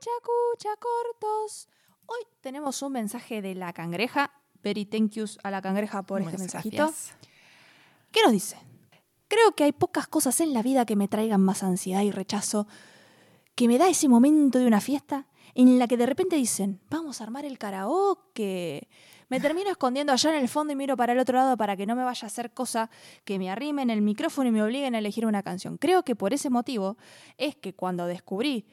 Escucha, escucha, cortos. Hoy tenemos un mensaje de la cangreja. Very thank yous a la cangreja por este mensajito. gracias. ¿Qué nos dice? Creo que hay pocas cosas en la vida que me traigan más ansiedad y rechazo que me da ese momento de una fiesta en la que de repente dicen, vamos a armar el karaoke. Me termino escondiendo allá en el fondo y miro para el otro lado para que no me vaya a hacer cosa que me arrimen el micrófono y me obliguen a elegir una canción. Creo que por ese motivo es que cuando descubrí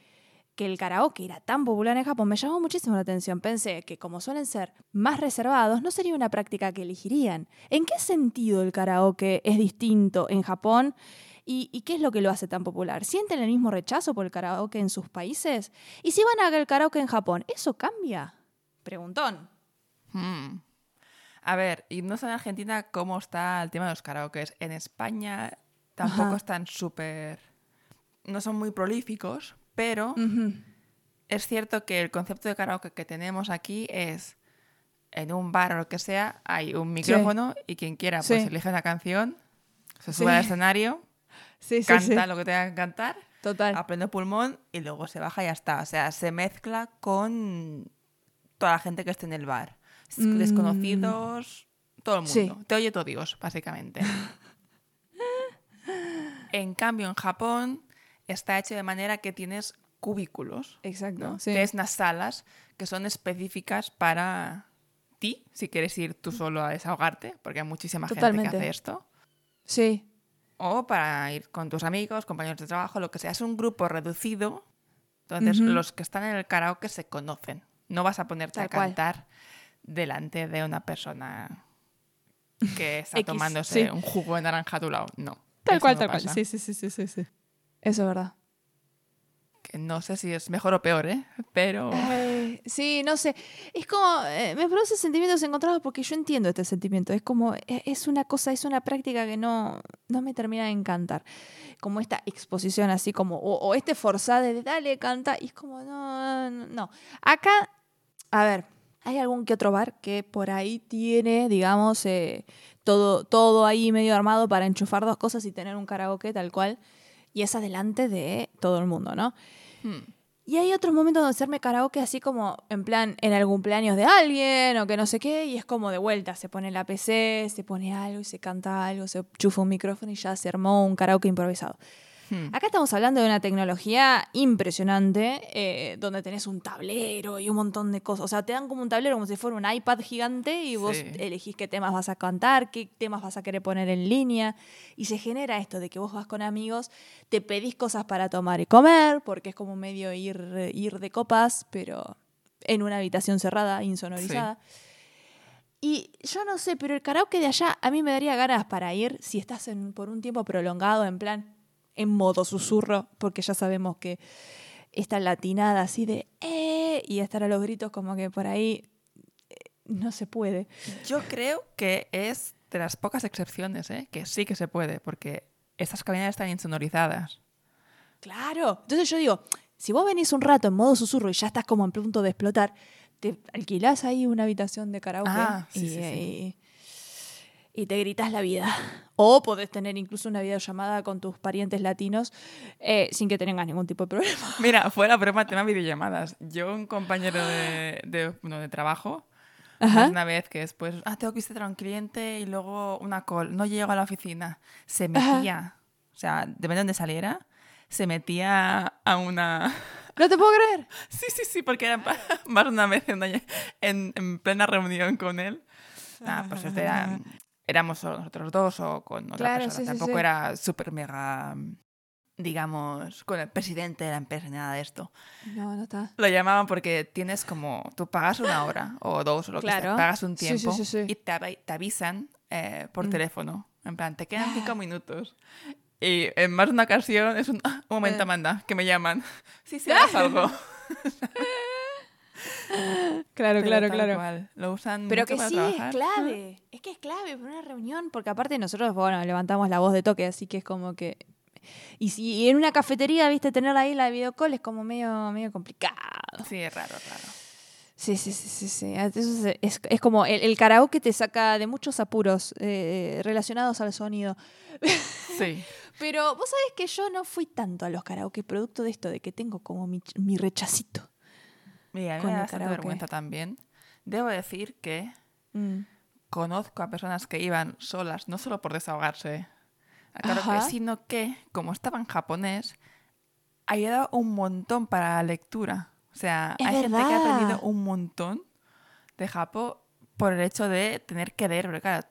que el karaoke era tan popular en Japón me llamó muchísimo la atención. Pensé que como suelen ser más reservados, no sería una práctica que elegirían. ¿En qué sentido el karaoke es distinto en Japón? ¿Y, y qué es lo que lo hace tan popular? ¿Sienten el mismo rechazo por el karaoke en sus países? ¿Y si van a el karaoke en Japón, eso cambia? Preguntón. Hmm. A ver, y no sé en Argentina cómo está el tema de los karaokes. En España tampoco Ajá. están súper... No son muy prolíficos, pero es cierto que el concepto de karaoke que tenemos aquí es en un bar o lo que sea, hay un micrófono y quien quiera pues Sí. elige una canción, se Sí. sube al escenario, canta lo que tenga que cantar, Total. a pleno pulmón y luego se baja y ya está. O sea, se mezcla con toda la gente que esté en el bar. Mm. Desconocidos, todo el mundo. Te oye todo Dios, básicamente. en cambio, en Japón está hecho de manera que tienes cubículos. Exacto. ¿no? sí. Tienes unas salas que son específicas para ti, si quieres ir tú solo a desahogarte, porque hay muchísima gente que hace esto. Sí. O para ir con tus amigos, compañeros de trabajo, lo que sea. Es un grupo reducido. Entonces, los que están en el karaoke se conocen. No vas a ponerte Tal a cual. cantar delante de una persona que está tomándose sí. un jugo de naranja a tu lado. No. Tal cual, no tal cual. pasa. Sí, sí, sí, sí, sí, sí. Eso es verdad. Que no sé si es mejor o peor, ¿eh? Pero... Ay, sí, no sé. Es como, eh, me produce sentimientos encontrados porque yo entiendo este sentimiento. Es como, e- es una cosa, es una práctica que no, no me termina de encantar. Como esta exposición así como, o, o este forzado de dale, canta. Y es como, no, no, no. Acá, a ver, hay algún que otro bar que por ahí tiene, digamos, eh, todo, todo ahí medio armado para enchufar dos cosas y tener un karaoke tal cual. Y es adelante de todo el mundo, ¿no? hmm. Y hay otros momentos donde hacerme karaoke así como en plan en el cumpleaños de alguien o que no sé qué, y es como de vuelta, se pone la PC, se pone algo y se canta algo, se chufa un micrófono y ya se armó un karaoke improvisado. Hmm. Acá estamos hablando de una tecnología impresionante, eh, donde tenés un tablero y un montón de cosas. O sea, te dan como un tablero como si fuera un iPad gigante y vos Sí. elegís qué temas vas a cantar, qué temas vas a querer poner en línea. Y se genera esto de que vos vas con amigos, te pedís cosas para tomar y comer, porque es como medio ir, ir de copas, pero en una habitación cerrada, insonorizada. Y yo no sé, pero el karaoke de allá a mí me daría ganas para ir si estás en, por un tiempo prolongado, en plan, en modo susurro, porque ya sabemos que esta latinada así de eh, y estar a los gritos como que por ahí eh, no se puede. Yo creo que es de las pocas excepciones, ¿eh? Que sí que se puede, porque estas cabinas están insonorizadas. Claro. Entonces yo digo, si vos venís un rato en modo susurro y ya estás como en punto de explotar, te alquilás ahí una habitación de karaoke Ah, sí, y, sí, sí. y- y te gritas la vida. O podés tener incluso una videollamada con tus parientes latinos eh, sin que tengas ningún tipo de problema. Mira, fuera broma, tema videollamadas. Yo, un compañero de, de, trabajo, Ajá. una vez que después, ah, tengo que visitar a un cliente y luego una call, no llego a la oficina. Se Ajá. metía, o sea, depende de dónde saliera, se metía a una... No te puedo creer. Sí, sí, sí, porque era más de una vez en, una- en, en plena reunión con él. Ah, pues este era- éramos nosotros dos o con otra Claro, persona. sí, Tampoco sí. era súper mega, digamos, con el presidente de la empresa ni nada de esto. No, no está. Lo llamaban porque tienes como, tú pagas una hora o dos o lo que Claro. sea, pagas un tiempo sí, sí, sí. y te, te avisan eh, por Mm. teléfono. En plan, te quedan cinco Ah. minutos. Y en más de una ocasión es un, "Ah, un momento, Eh. Amanda, que me llaman. Sí, sí, haz algo. Claro, Pero claro, claro. cual, Lo usan Pero mucho que para sí, trabajar. es clave. Es que es clave para una reunión, porque aparte nosotros, bueno, levantamos la voz de toque, así que es como que... Y si y en una cafetería, viste, tener ahí la videocall es como medio, medio complicado. Sí, es raro, raro. Sí, sí, sí, sí. sí. Eso es, es- es como el, el karaoke te saca de muchos apuros eh, relacionados al sonido. Sí. Pero vos sabés que yo no fui tanto a los karaoke, producto de esto, de que tengo como mi, mi rechacito A mí con me da bastante vergüenza también. Debo decir que Mm. conozco a personas que iban solas, no solo por desahogarse sino que, como estaba en japonés, ha ayudado un montón para la lectura. O sea, Es hay gente que ha aprendido verdad. un montón de japo por el hecho de tener que leer, porque claro,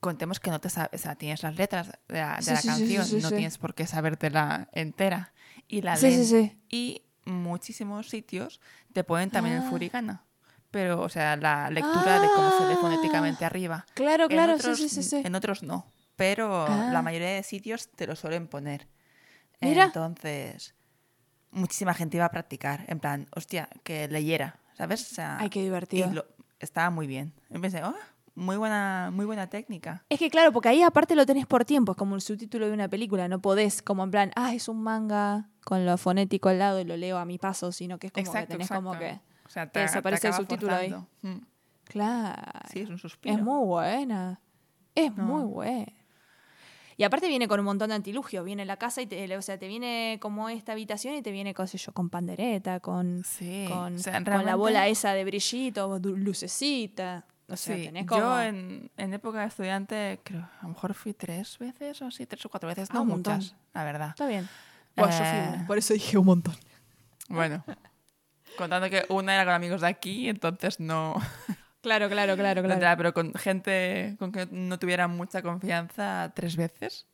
contemos que no te sabes, o sea, tienes las letras de la, de Sí, la sí, canción, sí, no tienes por qué sabértela entera. Y la Sí, sí, leen. sí. Y muchísimos sitios te ponen también el Ah. furigana. Pero, o sea, la lectura de cómo se lee Ah. fonéticamente arriba. Claro, En claro, otros- sí, sí, sí, sí. En otros no. Pero Ah. la mayoría de sitios te lo suelen poner. Mira. Entonces, muchísima gente iba a practicar. En plan, hostia, que leyera, ¿sabes? O sea, Ay, qué y divertido. lo- estaba muy bien. Y pensé, oh, muy buena, muy buena técnica. Es que claro, porque ahí aparte lo tenés por tiempo, es como el subtítulo de una película, no podés como en plan, ah, es un manga con lo fonético al lado y lo leo a mi paso, sino que es como que tenés como que... O sea, te desaparece el subtítulo ahí. forzando. Mm. Claro. Sí, es un suspiro. Es muy buena. Es No. muy buena. Y aparte viene con un montón de antilugios. Viene la casa y te, o sea, te viene como esta habitación y te viene, qué sé yo, con pandereta, con, Sí, con, o sea, con la bola esa de brillito, lucecita. O sea, Sí, tenés como... yo en, en época de estudiante, creo, a lo mejor fui tres veces o así, tres o cuatro veces, Ah, no montón. muchas, la verdad. Está bien. Fui Eh, por eso dije un montón. Bueno, contando que una era con amigos de aquí, entonces no, Claro, claro, claro, claro. pero con gente con que no tuviera mucha confianza, tres veces,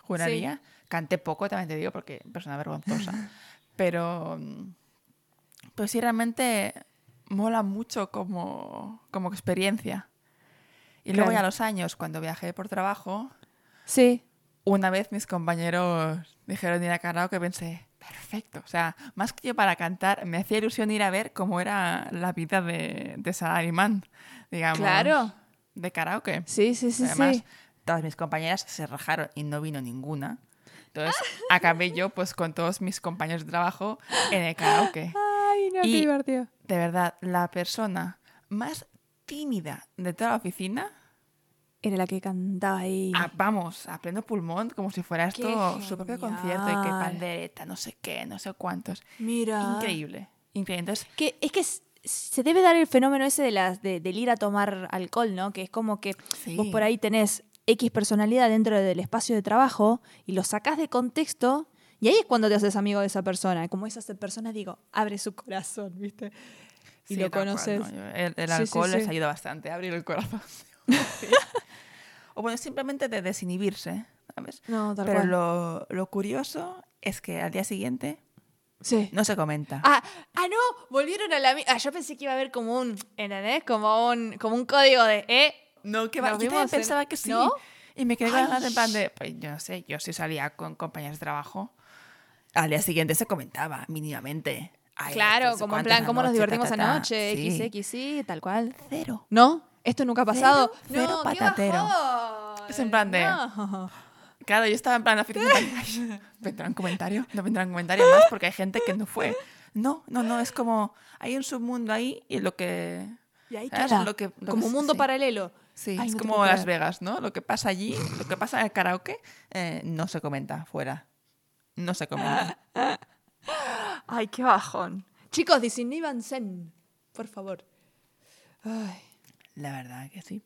juraría. Canté poco, también te digo, porque persona vergonzosa. pero, mm, pues sí, realmente mola mucho como, como experiencia. Y luego Claro. ya a los años, cuando viajé por trabajo, Sí. una vez mis compañeros dijeron ir a karaoke, pensé, perfecto. O sea, más que yo para cantar, me hacía ilusión ir a ver cómo era la vida de, de salarimán, digamos. Claro. De karaoke. Sí, sí, sí, Además, sí. todas mis compañeras se rajaron y no vino ninguna. Entonces, acabé yo pues con todos mis compañeros de trabajo en el karaoke. Qué Y- divertido. De verdad, la persona más tímida de toda la oficina Era la que cantaba ahí. Ah, vamos, a pleno pulmón, como si fuera Qué esto su propio concierto y que pandereta, no sé qué, no sé cuántos. Mira. Increíble, increíble. Entonces, Que, es que se debe dar el fenómeno ese de las, de, del ir a tomar alcohol, ¿no? Que es como que sí, vos por ahí tenés X personalidad dentro del espacio de trabajo y lo sacás de contexto y ahí es cuando te haces amigo de esa persona. Como esa persona, digo, abre su corazón, ¿viste? Y sí, lo cual, conoces. ¿no? Yo- El, el Sí, sí, alcohol les sí. ayuda bastante a abrir el corazón. O bueno, simplemente de desinhibirse, ¿sabes? No, tal Pero cual. lo, lo curioso es que al día siguiente Sí. no se comenta. Ah, ah, no, volvieron a la Ah, yo pensé que iba a haber como un, ¿entendés? Como un, como un código de, ¿eh? No, que va. Yo pensaba que sí. ¿No? Y me quedé con ganas en plan de, pues yo no sé, yo sí salía con compañeros de trabajo. Al día siguiente se comentaba mínimamente. Ay, Claro, esto, como en plan, cómo nos noche, ta, divertimos ta, ta. anoche, Sí. XX, sí, tal cual. Cero. ¿No? ¿Esto nunca ha pasado? Cero, no, patatero. Es en plan de- No. Claro, yo estaba en plan, ay, ¿vendrán comentario? No vendrán comentario más porque hay gente que no fue. No, no, no, es como, hay un submundo ahí y lo que... Y ahí queda, Lo que- lo como un mundo sí. paralelo. Sí, Ay, es no como Las. Vegas, ¿no? Lo que pasa allí, lo que pasa en el karaoke, eh, no se comenta fuera. No se comenta. Ay, qué bajón. Chicos, Zen, por favor. Ay. La verdad que sí.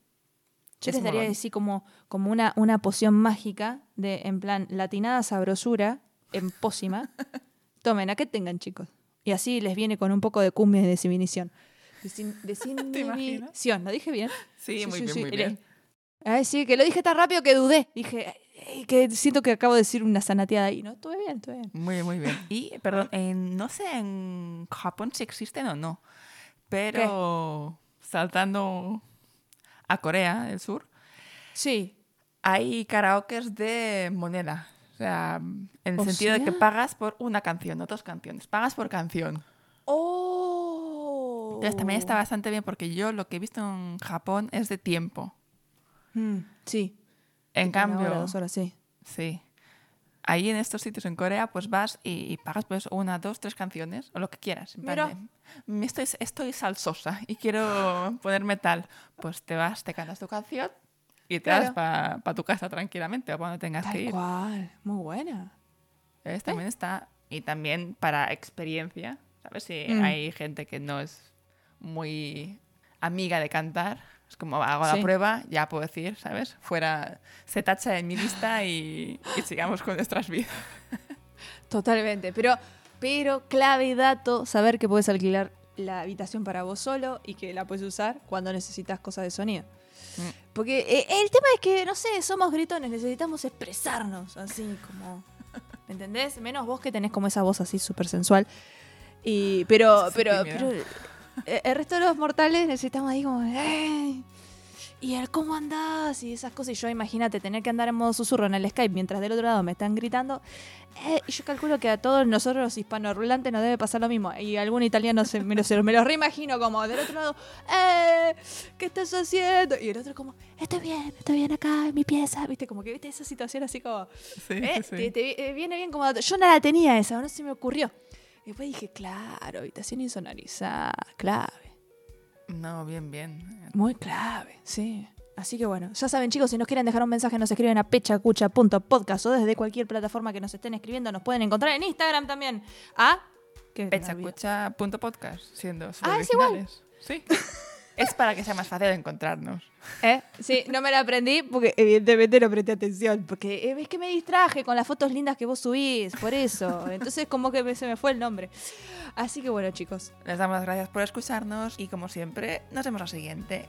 Yo Es les daría así como, como una, una poción mágica de, en plan, latinada sabrosura en pócima. Tomen, a que tengan, chicos. Y así les viene con un poco de cumbia y desinhibición. Desin, desinhibición, ¿lo dije bien? Sí, muy bien, muy bien. Ay, sí, que lo dije tan rápido que dudé. Dije, "Ay, que siento que acabo de decir una sanateada ahí. No, estuve bien, estuve bien. Muy, muy bien. Y, perdón, no sé en Japón si existen o no, pero saltando a Corea del Sur, Sí. hay karaokes de moneda. O sea, en el ¿O sentido de que pagas por una canción, no dos canciones. Pagas por canción. ¡Oh! Entonces también está bastante bien porque yo lo que he visto en Japón es de tiempo. Mm, sí. En cambio, hora, dos horas, sí. sí. Ahí en estos sitios en Corea, pues vas y, y pagas pues una, dos, tres canciones o lo que quieras. Mira. de, "Me estoy, estoy salsosa y quiero ponerme tal. Pues te vas, te cantas tu canción y te Claro. vas para tu casa tranquilamente o cuando tengas que Tal ir. cual. Muy buena. ¿Ves? También está. Y también para experiencia, ¿Sabes? Si Mm. hay gente que no es muy amiga de cantar, es como hago la Sí. prueba, ya puedo decir, ¿sabes? Fuera, se tacha en mi lista y, y sigamos con nuestras vidas. Totalmente, pero, pero clave y dato, saber que puedes alquilar la habitación para vos solo y que la puedes usar cuando necesitas cosas de sonido. Mm. Porque eh, el tema es que, no sé, somos gritones, necesitamos expresarnos así como... ¿Me entendés? Menos vos que tenés como esa voz así súper sensual. Y, pero, pero, pero el resto de los mortales necesitamos ahí como... "Ey, y el cómo andás y esas cosas. Y yo imagínate tener que andar en modo susurro en el Skype mientras del otro lado me están gritando. Eh, y yo calculo que a todos nosotros los hispanohablantes nos debe pasar lo mismo. Y algún italiano se, me, lo, se me lo reimagino como del otro lado, ¡eh! ¿Qué estás haciendo? Y el otro como, estoy bien, estoy bien acá en mi pieza. ¿Viste? Como que viste esa situación así como, Sí, ¿eh? sí. Te, te- eh, viene bien como. Yo no la tenía esa, no se me ocurrió. Después dije, claro, habitación insonorizada, clave. No, bien, bien. Muy clave, sí. Así que bueno, ya saben chicos, si nos quieren dejar un mensaje nos escriben a pechacucha.podcast o desde cualquier plataforma que nos estén escribiendo nos pueden encontrar en Instagram también. ¿A? Olvidé. Pechacucha.podcast, siendo Ah, es igual. Sí. es para que sea más fácil encontrarnos. ¿Eh? Sí, no me la aprendí porque evidentemente no presté atención. Porque eh, es que me distraje con las fotos lindas que vos subís, por eso. Entonces como que se me fue el nombre. Así que bueno chicos, Les damos las gracias por escucharnos y como siempre, nos vemos la siguiente.